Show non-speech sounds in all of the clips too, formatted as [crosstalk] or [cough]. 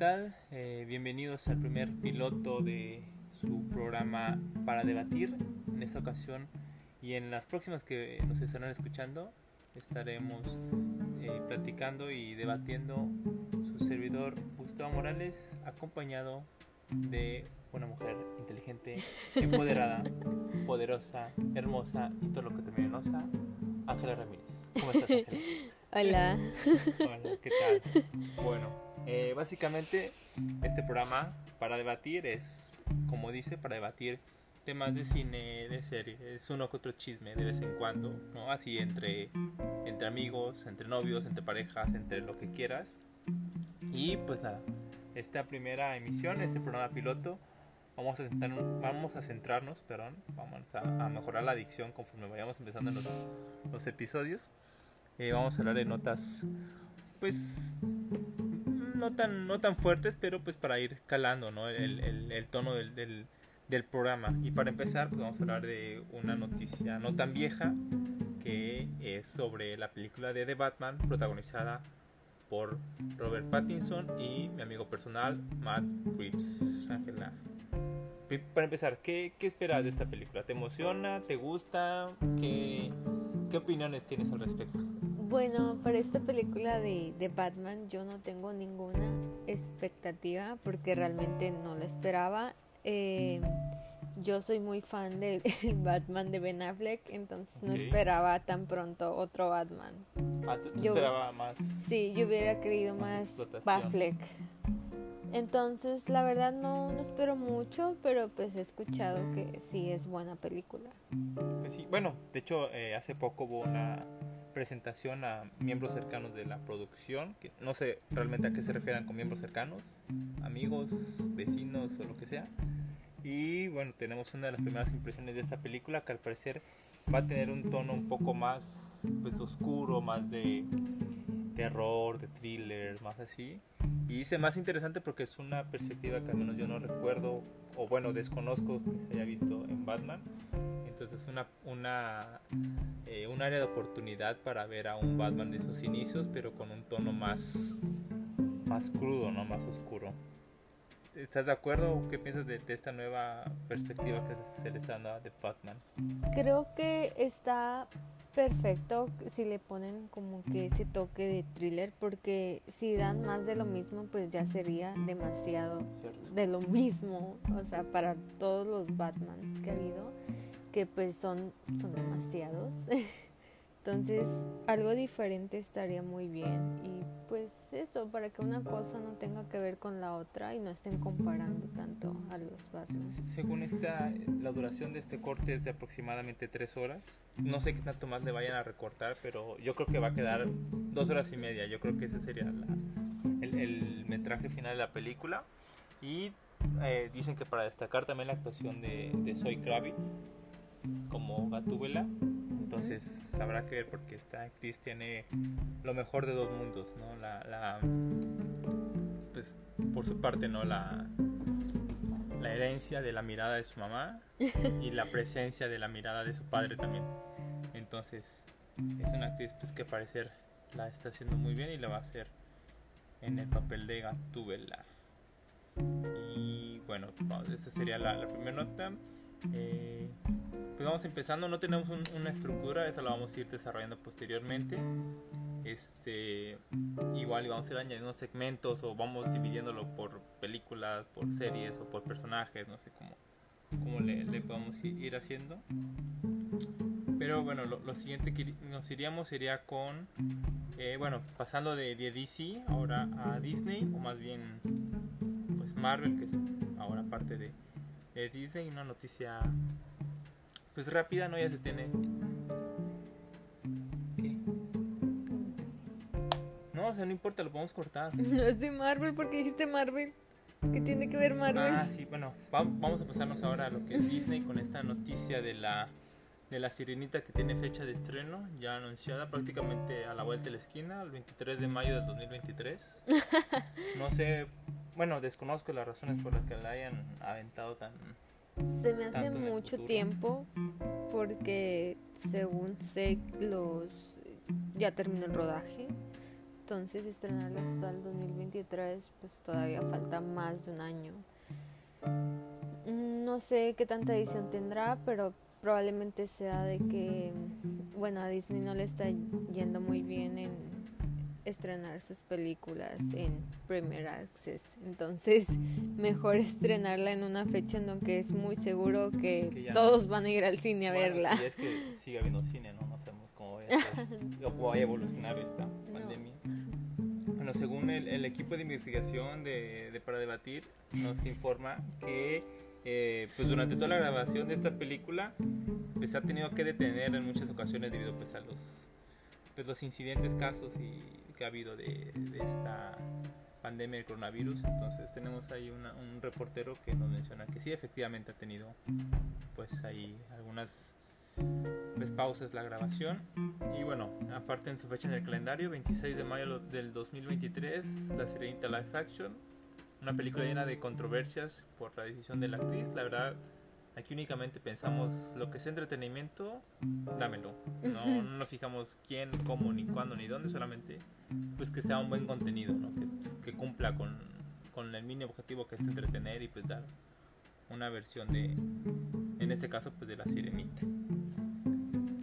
tal? Eh, bienvenidos al primer piloto de su programa para debatir. En esta ocasión y en las próximas que nos estarán escuchando estaremos eh, platicando y debatiendo su servidor Gustavo Morales acompañado de una mujer inteligente, empoderada, [laughs] poderosa, hermosa y todo lo que termine en osa, Ángela Ramírez. ¿Cómo estás, Ángela? Hola. Hola, ¿qué tal? Bueno, eh, básicamente este programa para debatir es, como dice, para debatir temas de cine, de series, uno que otro chisme de vez en cuando, ¿no? Así entre, entre amigos, entre novios, entre parejas, entre lo que quieras. Y pues nada, esta primera emisión, este programa piloto, vamos a, vamos a centrarnos, perdón, vamos a, mejorar la adicción conforme vayamos empezando los, los episodios. Eh, vamos a hablar de notas, pues, no tan, no tan fuertes, pero pues para ir calando, ¿no? El, el, el tono del, del, del, programa. Y para empezar, pues vamos a hablar de una noticia no tan vieja, que es sobre la película de The Batman, protagonizada por Robert Pattinson y mi amigo personal, Matt Reeves. Ángela. Para empezar, ¿qué, ¿qué esperas de esta película? ¿Te emociona? ¿Te gusta? ¿Qué, ¿Qué opiniones tienes al respecto? Bueno, para esta película de, de, Batman yo no tengo ninguna expectativa porque realmente no la esperaba. Eh, yo soy muy fan del [laughs] Batman de Ben Affleck, entonces no esperaba tan pronto otro Batman. Ah, ¿tú, yo, esperaba más? Sí, yo hubiera querido más, más Batfleck. Entonces, la verdad no, no espero mucho, pero pues he escuchado que sí es buena película. Pues sí, bueno, de hecho eh, hace poco hubo una presentación a miembros cercanos de la producción, que no sé realmente a qué se refieran con miembros cercanos, amigos, vecinos o lo que sea. Y bueno, tenemos una de las primeras impresiones de esta película que al parecer va a tener un tono un poco más pues, oscuro, más de terror, de thriller, más así. Y dice más interesante porque es una perspectiva que al menos yo no recuerdo o bueno, desconozco que se haya visto en Batman. Entonces es una, una, eh, un área de oportunidad para ver a un Batman de sus inicios, pero con un tono más, más crudo, ¿no? más oscuro. ¿Estás de acuerdo? ¿Qué piensas de, de, esta nueva perspectiva que se le está dando de Batman? Creo que está perfecto si le ponen como que ese toque de thriller porque si dan más de lo mismo pues ya sería demasiado de lo mismo o sea para todos los Batmans que ha habido que pues son son demasiados. [laughs] Entonces algo diferente estaría muy bien. Y pues eso para que una cosa no tenga que ver con la otra y no estén comparando tanto a los Batman. Según esta la duración de este corte es de aproximadamente tres horas. No sé qué tanto más le vayan a recortar pero yo creo que va a quedar dos horas y media. Yo creo que ese sería el, el, metraje final de la película. Y eh, dicen que para destacar también la actuación de, de Zoe Kravitz como Gatúbela entonces habrá que ver porque esta actriz tiene lo mejor de dos mundos, ¿no? La, la pues por su parte, ¿no? La, la herencia de la mirada de su mamá y la [laughs] presencia de la mirada de su padre también. Entonces es una actriz pues que parecer la está haciendo muy bien y la va a hacer en el papel de Gatúbela. Y bueno, esa sería la, la primera nota. Eh, pues vamos empezando, no tenemos una estructura, esa la vamos a ir desarrollando posteriormente. Este, igual vamos a ir añadiendo segmentos o vamos dividiéndolo por películas, por series o por personajes, no sé cómo, cómo le, le podemos ir haciendo. Pero bueno, lo, lo, siguiente que nos iríamos sería con, eh, bueno, pasando de, de, DC ahora a Disney, o más bien, pues Marvel, que es ahora parte de, Disney, una noticia pues rápida, ¿no? Ya se tiene. ¿Qué? No, o sea, no importa, lo podemos cortar. [laughs] No es de Marvel, porque dijiste Marvel. ¿Qué tiene que ver Marvel? Ah, sí, bueno, vamos a pasarnos ahora a lo que es Disney con esta noticia de la de la sirenita que tiene fecha de estreno ya anunciada prácticamente a la vuelta de la esquina, el 23 de mayo del 2023. [laughs] No sé, bueno, desconozco las razones por las que la hayan aventado tan se me hace mucho tiempo porque según sé los ya terminó el rodaje. entonces estrenarla hasta el 2023 pues todavía falta más de un año. No sé qué tanta edición tendrá, pero probablemente sea de que, bueno, a Disney no le está yendo muy bien en estrenar sus películas en Premier Access. Entonces, mejor estrenarla en una fecha en donde es muy seguro que, todos van a ir al cine a verla. Si es que sigue habiendo cine, ¿no? No sabemos cómo [laughs] va a, evolucionar esta pandemia. Bueno, según el, equipo de investigación de, Para Debatir, nos informa que eh, pues durante toda la grabación de esta película pues se ha tenido que detener en muchas ocasiones debido pues a los pues los incidentes casos y que ha habido de, esta pandemia del coronavirus entonces tenemos ahí un reportero que nos menciona que sí efectivamente ha tenido pues ahí algunas pues pausas la grabación y bueno aparte en su fecha en el calendario 26 de mayo del 2023 la Sirenita Live Action una película llena de controversias por la decisión de la actriz. La verdad, aquí únicamente pensamos lo que es entretenimiento, dámelo. No, nos fijamos quién, cómo, ni cuándo, ni dónde, solamente pues que sea un buen contenido, ¿no? que, pues, que cumpla con, con el mínimo objetivo que es entretener y pues dar una versión de, en este caso, pues de la sirenita.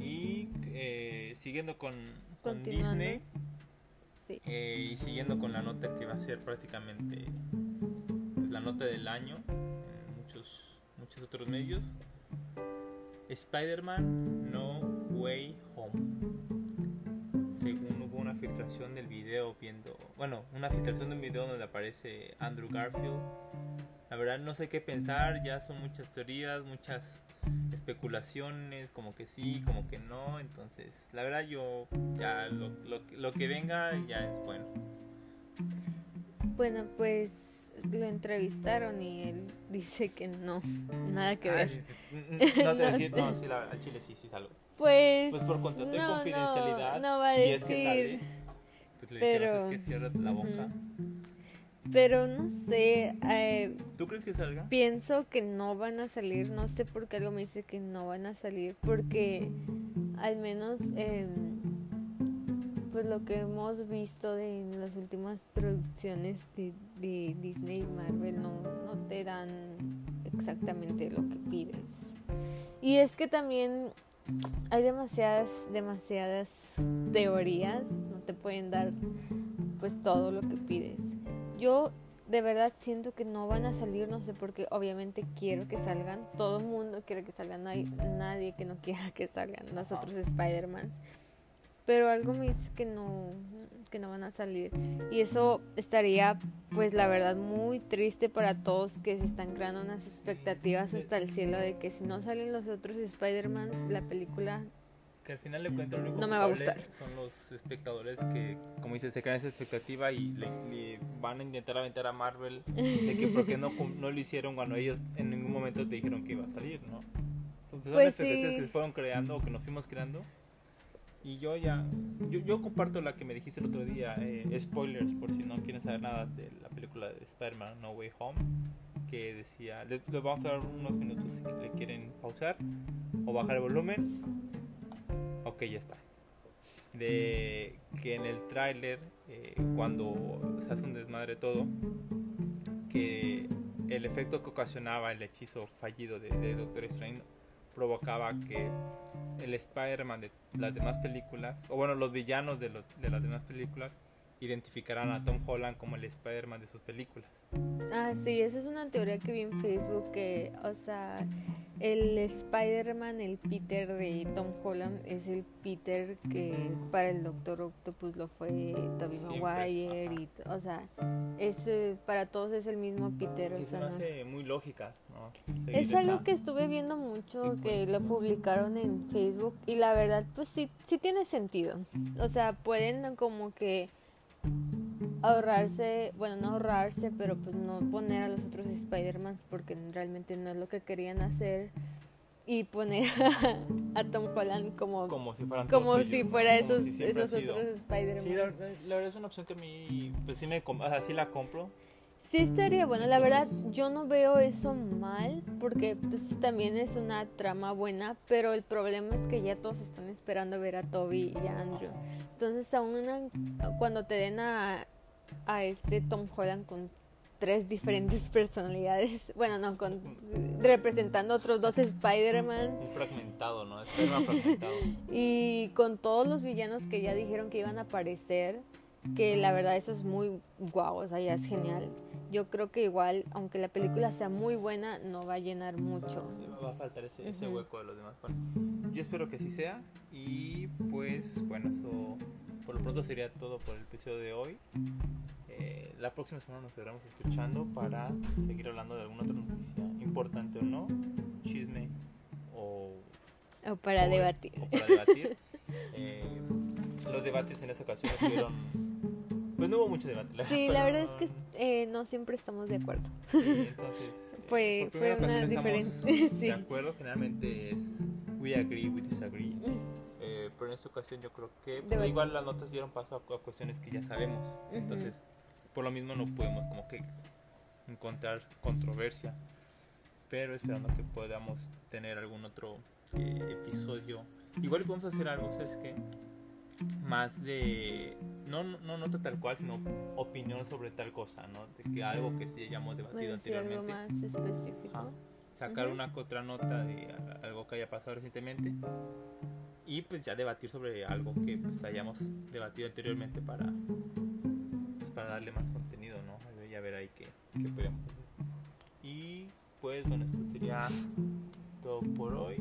Y eh, siguiendo con, con Disney. Eh, y siguiendo con la nota que va a ser prácticamente la nota del año en muchos, muchos otros medios, Spider-Man No Way Home. Según hubo una filtración del video viendo, bueno, una filtración de un video donde aparece Andrew Garfield. La verdad no sé qué pensar, ya son muchas teorías, muchas especulaciones, como que sí, como que no. Entonces, la verdad yo ya lo, lo, que venga ya es bueno. Bueno, pues lo entrevistaron y él dice que no, nada que ver. [laughs] no te voy a decir, no, sí, la, al chile sí, sí salgo. Pues, pues por contrato de confidencialidad, no, va a decir, es que sale, pues le pero, es que cierra la boca. Pero no sé. Eh, ¿Tú crees que salga? Pienso que no van a salir. No sé por qué algo me dice que no van a salir. Porque al menos eh, pues lo que hemos visto de en las últimas producciones de, Disney y Marvel no, no te dan exactamente lo que pides. Y es que también hay demasiadas, demasiadas teorías. No te pueden dar pues todo lo que pides yo de verdad siento que no van a salir, no sé porque obviamente quiero que salgan, todo el mundo quiere que salgan, no hay nadie que no quiera que salgan, nosotros Spider-Man. Pero algo me dice que no, que no van a salir. Y eso estaría, pues la verdad, muy triste para todos que se están creando unas expectativas hasta el cielo de que si no salen los otros Spider-Man, la película que al final le cuento lo único no me va a gustar. son los espectadores que, como dice, se crean esa expectativa y le, van a intentar aventar a Marvel de que por qué no, no lo hicieron cuando ellos en ningún momento te dijeron que iba a salir, ¿no? Son pues expectativas que se fueron creando o que nos fuimos creando. Y yo ya, yo, yo comparto la que me dijiste el otro día, eh, spoilers, por si no quieren saber nada de la película de Spider-Man No Way Home, que decía, les, les vamos a dar unos minutos si le quieren pausar o bajar el volumen Ok, ya está. De que en el tráiler, eh, cuando se hace un desmadre todo, que el efecto que ocasionaba el hechizo fallido de, Doctor Strange provocaba que el Spider-Man de las demás películas, o bueno, los villanos de, de las demás películas, identificarán a Tom Holland como el Spider-Man de sus películas. Ah, sí, esa es una teoría que vi en Facebook que, o sea, el Spider-Man, el Peter de Tom Holland es el Peter que para el Doctor Octopus lo fue Tobey Maguire y, o sea, es, para todos es el mismo Peter. o sea, hace muy lógica, Es algo que estuve viendo mucho, que lo publicaron en Facebook y la verdad, pues sí, sí tiene sentido. O sea, pueden como que ahorrarse, bueno, no ahorrarse, pero pues no poner a los otros Spider-Man porque realmente no es lo que querían hacer y poner [laughs] a, Tom Holland como como si, fueran como si fuera esos, esos otros Spider-Man. Sí, la, verdad es una opción que a mí pues sí me así la compro. Sí estaría bueno, la verdad yo no veo eso mal porque pues, también es una trama buena, pero el problema es que ya todos están esperando ver a Toby y a Andrew. Entonces aún cuando te den a, a este Tom Holland con tres diferentes [laughs] personalidades, bueno, no, con representando otros dos Spider-Man. fragmentado, ¿no? fragmentado. [laughs] y con todos los villanos que ya dijeron que iban a aparecer, que la verdad eso es muy guau, o sea, ya es genial. Yo creo que igual, aunque la película sea muy buena, no va a llenar mucho. Va a faltar ese, ese hueco de los demás. Yo espero que sí sea. Y pues, bueno, eso por lo pronto sería todo por el episodio de hoy. Eh, la próxima semana nos estaremos escuchando para seguir hablando de alguna otra noticia, importante o no, chisme o, o para debatir. O para debatir. [laughs] Eh, los debates en esa ocasión fueron [laughs] pues no hubo mucho debate. La sí, la verdad es que eh, no siempre estamos de acuerdo. Sí, entonces. [laughs] fue fue una diferencia. [laughs] De acuerdo, generalmente es we agree, we disagree. Eh, pero en esta ocasión yo creo que pues, igual las notas dieron paso a, cuestiones que ya sabemos. Entonces, por lo mismo no podemos como que encontrar controversia. Pero esperando que podamos tener algún otro eh, episodio. Igual podemos hacer algo, ¿sabes qué? Más de. No, no nota tal cual, sino opinión sobre tal cosa, ¿no? De que algo que ya hayamos debatido anteriormente. Algo más específico. Sacar una otra nota de algo que haya pasado recientemente y pues ya debatir sobre algo que pues hayamos debatido anteriormente para pues, para darle más contenido no ya ver ahí qué, qué podemos hacer y pues bueno esto sería todo por hoy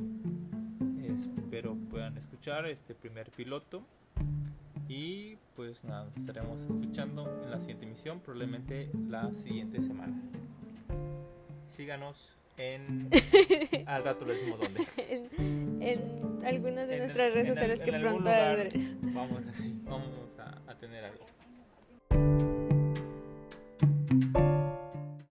espero puedan escuchar este primer piloto y pues nada nos estaremos escuchando en la siguiente emisión probablemente la siguiente semana. Síganos en al rato les decimos dónde. [laughs] En, algunas de nuestras redes sociales que pronto vamos así vamos a, a tener algo